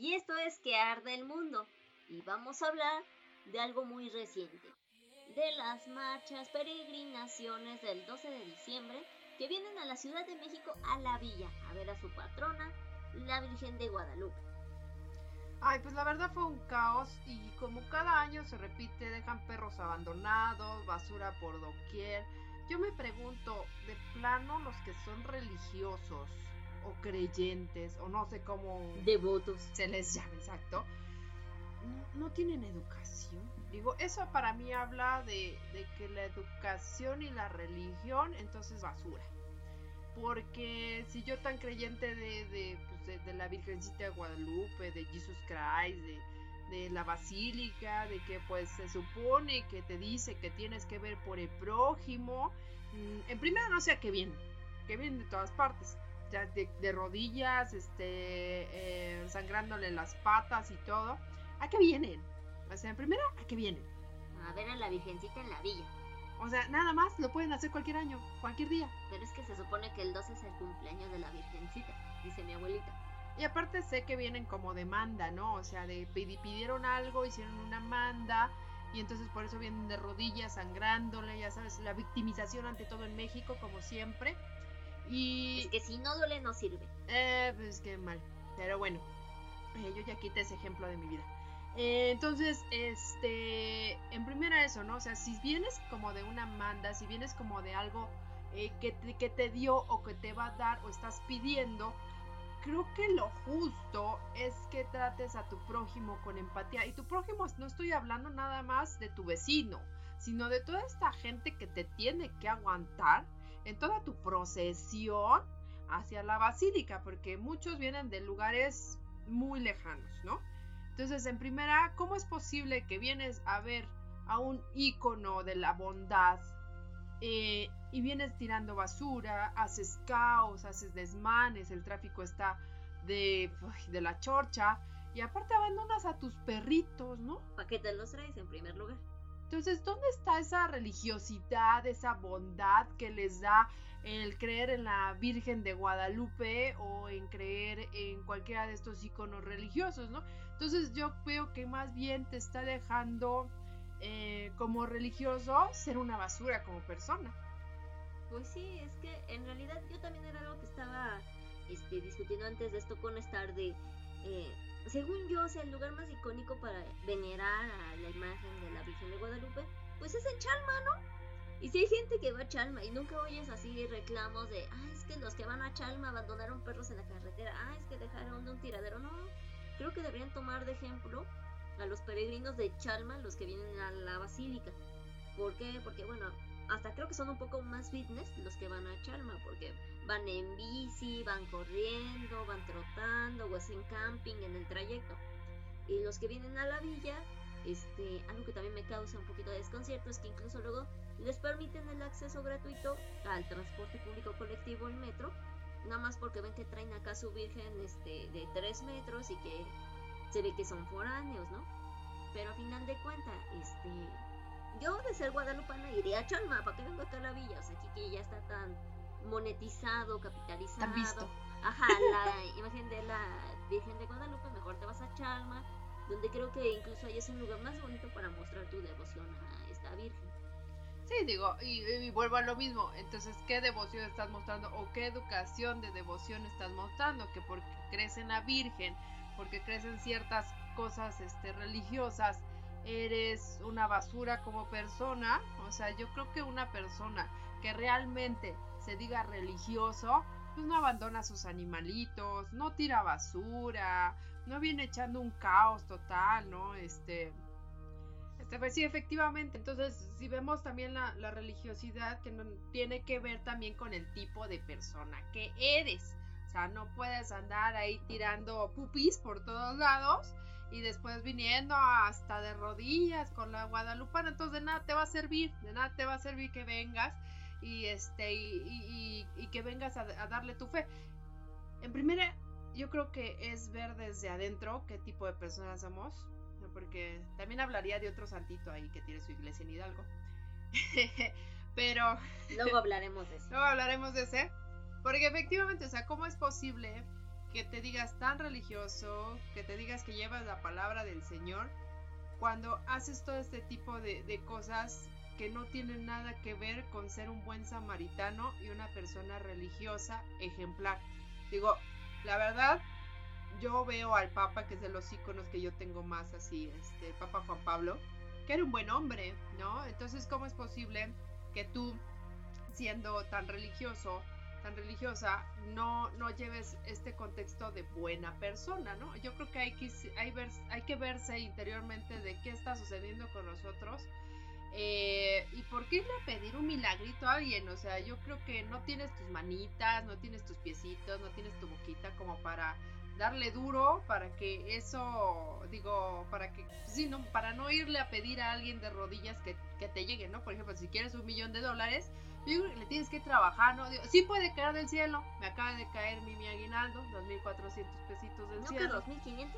Y esto es que arde el mundo. Y vamos a hablar de algo muy reciente. De las marchas, peregrinaciones del 12 de diciembre que vienen a la Ciudad de México a la villa a ver a su patrona, la Virgen de Guadalupe. Ay, pues la verdad fue un caos y como cada año se repite, dejan perros abandonados, basura por doquier. Yo me pregunto, de plano los que son religiosos o creyentes o no sé cómo devotos. se les llama, exacto, no, tienen educación. Digo, eso para mí habla de, de que la educación y la religión entonces basura. Porque si yo tan creyente de, pues, de, la Virgencita de Guadalupe, de Jesus Christ, de, la Basílica, de que pues se supone que te dice que tienes que ver por el prójimo, mm, en primera no sé a qué viene, que viene de todas partes, de, rodillas, este, eh, sangrándole las patas y todo, ¿a qué vienen? O sea, en primera, ¿a qué vienen? A ver a la Virgencita en la villa. O sea, nada más lo pueden hacer cualquier año, cualquier día. Pero es que se supone que el 12 es el cumpleaños de la Virgencita, dice mi abuelita. Y aparte sé que vienen como demanda, ¿no? O sea, de pidieron algo, hicieron una manda y entonces por eso vienen de rodillas sangrándole, ya sabes, la victimización ante todo en México como siempre. Y es que si no duele no sirve. Eh, pues que mal. Pero bueno, eh, yo ya quité ese ejemplo de mi vida. Eh, entonces, este, en primera eso, ¿no? O sea, si vienes como de una manda, si vienes como de algo eh, que, te, que te dio o que te va a dar o estás pidiendo, creo que lo justo es que trates a tu prójimo con empatía. Y tu prójimo no estoy hablando nada más de tu vecino, sino de toda esta gente que te tiene que aguantar en toda tu procesión hacia la basílica, porque muchos vienen de lugares muy lejanos, ¿no? Entonces, en primera, ¿cómo es posible que vienes a ver a un ícono de la bondad eh, y vienes tirando basura, haces caos, haces desmanes, el tráfico está de, de la chorcha y aparte abandonas a tus perritos, ¿no? ¿Para qué te los traes en primer lugar? Entonces, ¿dónde está esa religiosidad, esa bondad que les da el creer en la Virgen de Guadalupe o en creer en cualquiera de estos iconos religiosos, ¿no? Entonces yo veo que más bien te está dejando eh, como religioso ser una basura como persona. Pues sí, es que en realidad yo también era algo que estaba este, discutiendo antes de esto con estar de... Eh, según yo, sea, el lugar más icónico para venerar a la imagen de la Virgen de Guadalupe, pues es en Chalma, ¿no? Y si hay gente que va a Chalma y nunca oyes así reclamos de, ah, es que los que van a Chalma abandonaron perros en la carretera, ah, es que dejaron de un tiradero, no, creo que deberían tomar de ejemplo a los peregrinos de Chalma, los que vienen a la basílica. ¿Por qué? Porque bueno, hasta creo que son un poco más fitness los que van a Chalma, porque van en bici, van corriendo, van trotando o hacen camping en el trayecto. Y los que vienen a la villa, este, algo que también me causa un poquito de desconcierto es que incluso luego les permiten el acceso gratuito al transporte público colectivo, el metro, nada más porque ven que traen acá su virgen este, de 3 metros y que se ve que son foráneos, ¿no? Pero a final de cuentas, este, yo de ser guadalupana iría a Chalma, ¿para qué vengo acá a la villa? O sea, aquí que ya está tan monetizado, capitalizado. Tan visto. Ajá, la imagen de la Virgen de Guadalupe, mejor te vas a Chalma, donde creo que incluso ahí es un lugar más bonito para mostrar tu devoción a esta Virgen. Sí, digo, y, vuelvo a lo mismo. Entonces, ¿qué devoción estás mostrando o qué educación de devoción estás mostrando? Que porque crees en la Virgen, porque crees en ciertas cosas este, religiosas, eres una basura como persona. O sea, yo creo que una persona que realmente se diga religioso, pues no abandona sus animalitos, no tira basura, no viene echando un caos total, ¿no? Este, este, pues sí, efectivamente. Entonces, si vemos también la, religiosidad, que no, tiene que ver también con el tipo de persona que eres. O sea, no puedes andar ahí tirando pupis por todos lados y después viniendo hasta de rodillas con la guadalupana. Entonces, de nada te va a servir, de nada te va a servir que vengas y este y, que vengas a, a darle tu fe. En primera, yo creo que es ver desde adentro qué tipo de personas somos porque también hablaría de otro santito ahí que tiene su iglesia en Hidalgo. Pero... Luego hablaremos de ese. Luego hablaremos de ese. Porque efectivamente, o sea, ¿cómo es posible que te digas tan religioso, que te digas que llevas la palabra del Señor, cuando haces todo este tipo de, cosas que no tienen nada que ver con ser un buen samaritano y una persona religiosa ejemplar. Digo, la verdad, yo veo al Papa, que es de los iconos que yo tengo más así, este, el Papa Juan Pablo, que era un buen hombre, ¿no? Entonces, ¿cómo es posible que tú, siendo tan religioso, tan religiosa, no, no lleves este contexto de buena persona, ¿no? Yo creo que hay que, hay, que verse interiormente de qué está sucediendo con nosotros. Eh, ¿Y por qué irle a pedir un milagrito a alguien? O sea, yo creo que no tienes tus manitas, no tienes tus piecitos, no tienes tu boquita como para darle duro para que eso, digo, para que, sí, no, para no irle a pedir a alguien de rodillas que, que te llegue, ¿no? Por ejemplo, si quieres un millón de dólares, le tienes que trabajar, ¿no? Digo, sí puede caer del cielo. Me acaba de caer mi, mi aguinaldo, 2.400 pesitos del ¿No cielo. que 2.500?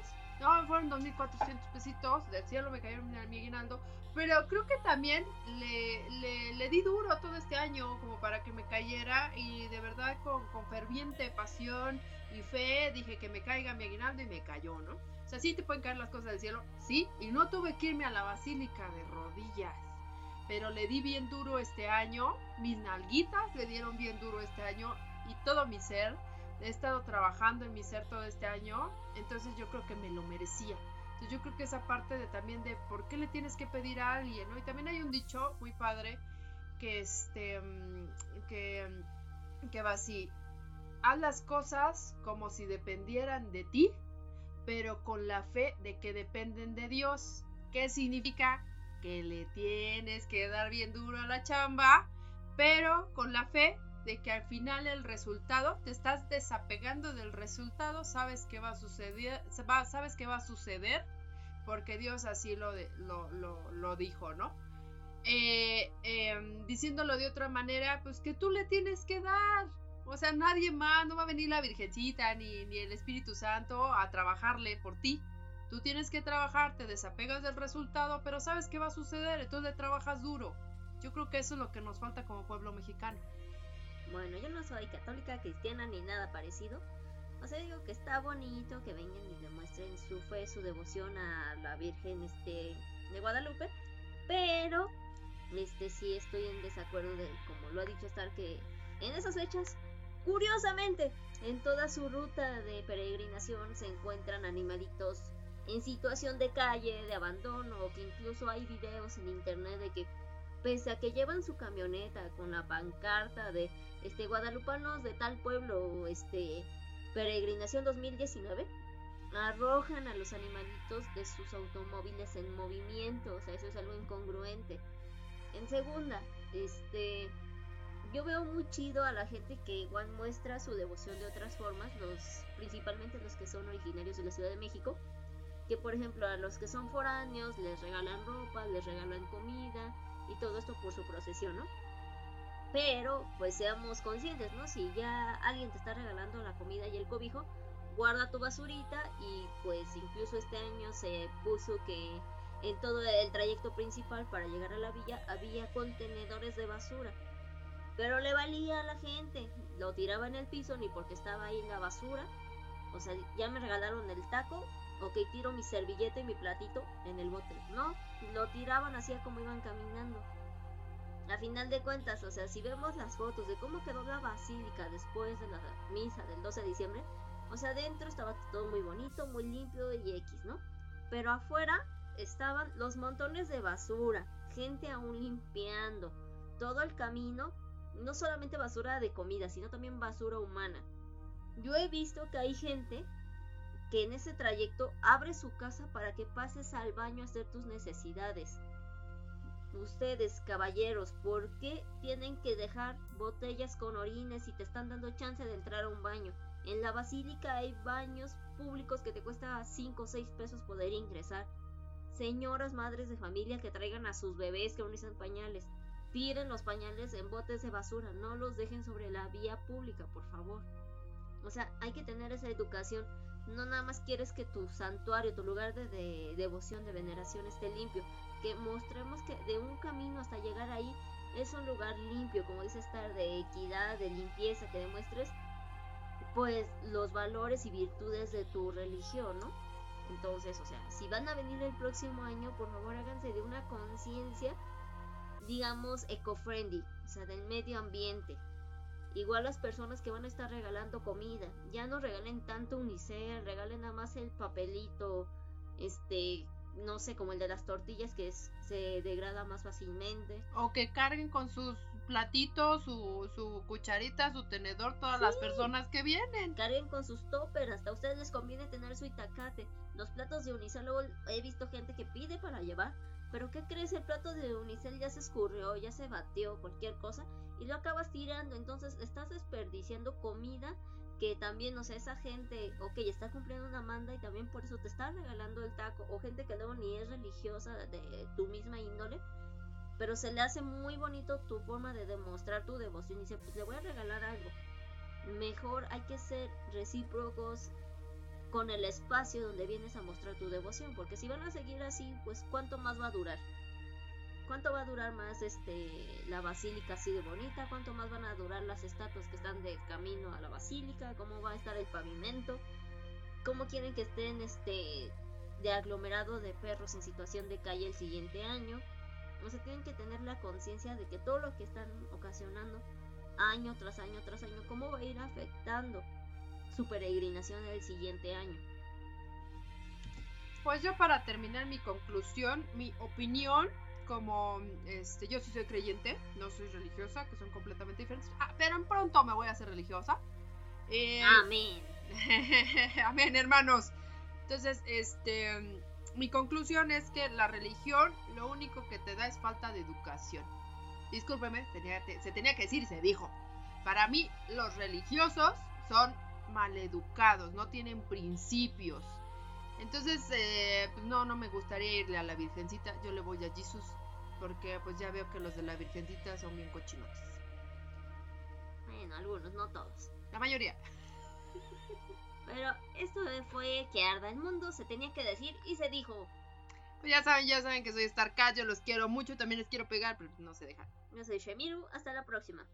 No, fueron 2.400 pesitos del cielo, me cayeron mi aguinaldo. Pero creo que también le, le, le, di duro todo este año como para que me cayera y de verdad con, con ferviente pasión y fe dije que me caiga mi aguinaldo y me cayó, ¿no? O sea, sí te pueden caer las cosas del cielo, sí, y no tuve que irme a la basílica de rodillas pero le di bien duro este año, mis nalguitas le dieron bien duro este año y todo mi ser, he estado trabajando en mi ser todo este año, entonces yo creo que me lo merecía. Entonces yo creo que esa parte de también de por qué le tienes que pedir a alguien, ¿no? Y también hay un dicho muy padre que este mm, que, mm, que va así, haz las cosas como si dependieran de ti, pero con la fe de que dependen de Dios. ¿Qué significa? Que le tienes que dar bien duro a la chamba, pero con la fe de que al final el resultado, te estás desapegando del resultado, sabes que va a suceder, sabes que va a suceder, porque Dios así lo, lo, lo, dijo, ¿no? Eh, em, diciéndolo de otra manera, pues que tú le tienes que dar. O sea, nadie más, no va a venir la Virgencita ni, ni el Espíritu Santo a trabajarle por ti. Tú tienes que trabajar, te desapegas del resultado, pero sabes qué va a suceder, entonces trabajas duro. Yo creo que eso es lo que nos falta como pueblo mexicano. Bueno, yo no soy católica, cristiana ni nada parecido. O sea, digo que está bonito que vengan y demuestren su fe, su devoción a la Virgen este, de Guadalupe, pero este sí estoy en desacuerdo de, como lo ha dicho Star, que en esas fechas, curiosamente, en toda su ruta de peregrinación se encuentran animalitos en situación de calle, de abandono, o que incluso hay videos en internet de que pese a que llevan su camioneta con la pancarta de este guadalupanos de tal pueblo, este peregrinación 2019, arrojan a los animalitos de sus automóviles en movimiento, o sea, eso es algo incongruente. En segunda, este yo veo muy chido a la gente que igual muestra su devoción de otras formas, los principalmente los que son originarios de la Ciudad de México, que por ejemplo a los que son foráneos les regalan ropa, les regalan comida y todo esto por su procesión, ¿no? Pero pues seamos conscientes, ¿no? Si ya alguien te está regalando la comida y el cobijo, guarda tu basurita y pues incluso este año se puso que en todo el trayecto principal para llegar a la villa había contenedores de basura. Pero le valía a la gente, lo tiraba en el piso ni porque estaba ahí en la basura. O sea, ya me regalaron el taco, ok, tiro mi servilleta y mi platito en el bote. No, lo tiraban así como iban caminando. A final de cuentas, o sea, si vemos las fotos de cómo quedó la basílica después de la misa del 12 de diciembre, o sea, adentro estaba todo muy bonito, muy limpio y X, ¿no? Pero afuera estaban los montones de basura, gente aún limpiando, todo el camino, no solamente basura de comida, sino también basura humana. Yo he visto que hay gente que en ese trayecto abre su casa para que pases al baño a hacer tus necesidades. Ustedes, caballeros, ¿por qué tienen que dejar botellas con orines si te están dando chance de entrar a un baño? En la basílica hay baños públicos que te cuesta 5 o 6 pesos poder ingresar. Señoras madres de familia que traigan a sus bebés que aún usan pañales. Tiren los pañales en botes de basura, no los dejen sobre la vía pública, por favor. O sea, hay que tener esa educación no nada más quieres que tu santuario, tu lugar de, devoción, de veneración esté limpio, que mostremos que de un camino hasta llegar ahí es un lugar limpio, como dice estar de equidad, de limpieza, que demuestres pues los valores y virtudes de tu religión, ¿no? Entonces, o sea, si van a venir el próximo año, por favor háganse de una conciencia, digamos, eco-friendly, o sea, del medio ambiente. Igual las personas que van a estar regalando comida, ya no regalen tanto unicel, regalen nada más el papelito, este, no sé, como el de las tortillas que se degrada más fácilmente. O que carguen con sus platitos, su, su cucharita, su tenedor, todas las personas que vienen. Carguen con sus toppers, hasta a ustedes les conviene tener su itacate. Los platos de unicel, luego he visto gente que pide para llevar, pero ¿qué crees? El plato de unicel ya se escurrió, ya se batió, cualquier cosa, y lo acabas tirando, entonces estás desperdiciando comida que también, o sea, esa gente, ok, está cumpliendo una manda y también por eso te está regalando el taco, o gente que luego ni es religiosa de tu misma índole, pero se le hace muy bonito tu forma de demostrar tu devoción y dice, pues le voy a regalar algo. Mejor hay que ser recíprocos con el espacio donde vienes a mostrar tu devoción, porque si van a seguir así, pues cuánto más va a durar. ¿Cuánto va a durar más este la basílica así de bonita? ¿Cuánto más van a durar las estatuas que están de camino a la basílica? ¿Cómo va a estar el pavimento? ¿Cómo quieren que estén este de aglomerado de perros en situación de calle el siguiente año? O sea, tienen que tener la conciencia de que todo lo que están ocasionando año tras año tras año, cómo va a ir afectando su peregrinación el siguiente año. Pues yo para terminar mi conclusión, mi opinión, como este, yo sí soy creyente, no soy religiosa, que son completamente diferentes, ah, pero en pronto me voy a hacer religiosa. Eh, Amén. Amén, hermanos. Entonces, este, mi conclusión es que la religión lo único que te da es falta de educación. Discúlpeme, se tenía que decir, se dijo. Para mí, los religiosos son maleducados, no tienen principios. Entonces, eh, pues no, no me gustaría irle a la Virgencita. Yo le voy a Jesús, porque pues ya veo que los de la Virgencita son bien cochinotes. Bueno, algunos, no todos. La mayoría. Pero esto fue que arda el mundo, se tenía que decir y se dijo. Pues ya saben, ya saben que soy Starcat, yo los quiero mucho, también les quiero pegar, pero no se dejan. Yo soy Shemiru, hasta la próxima.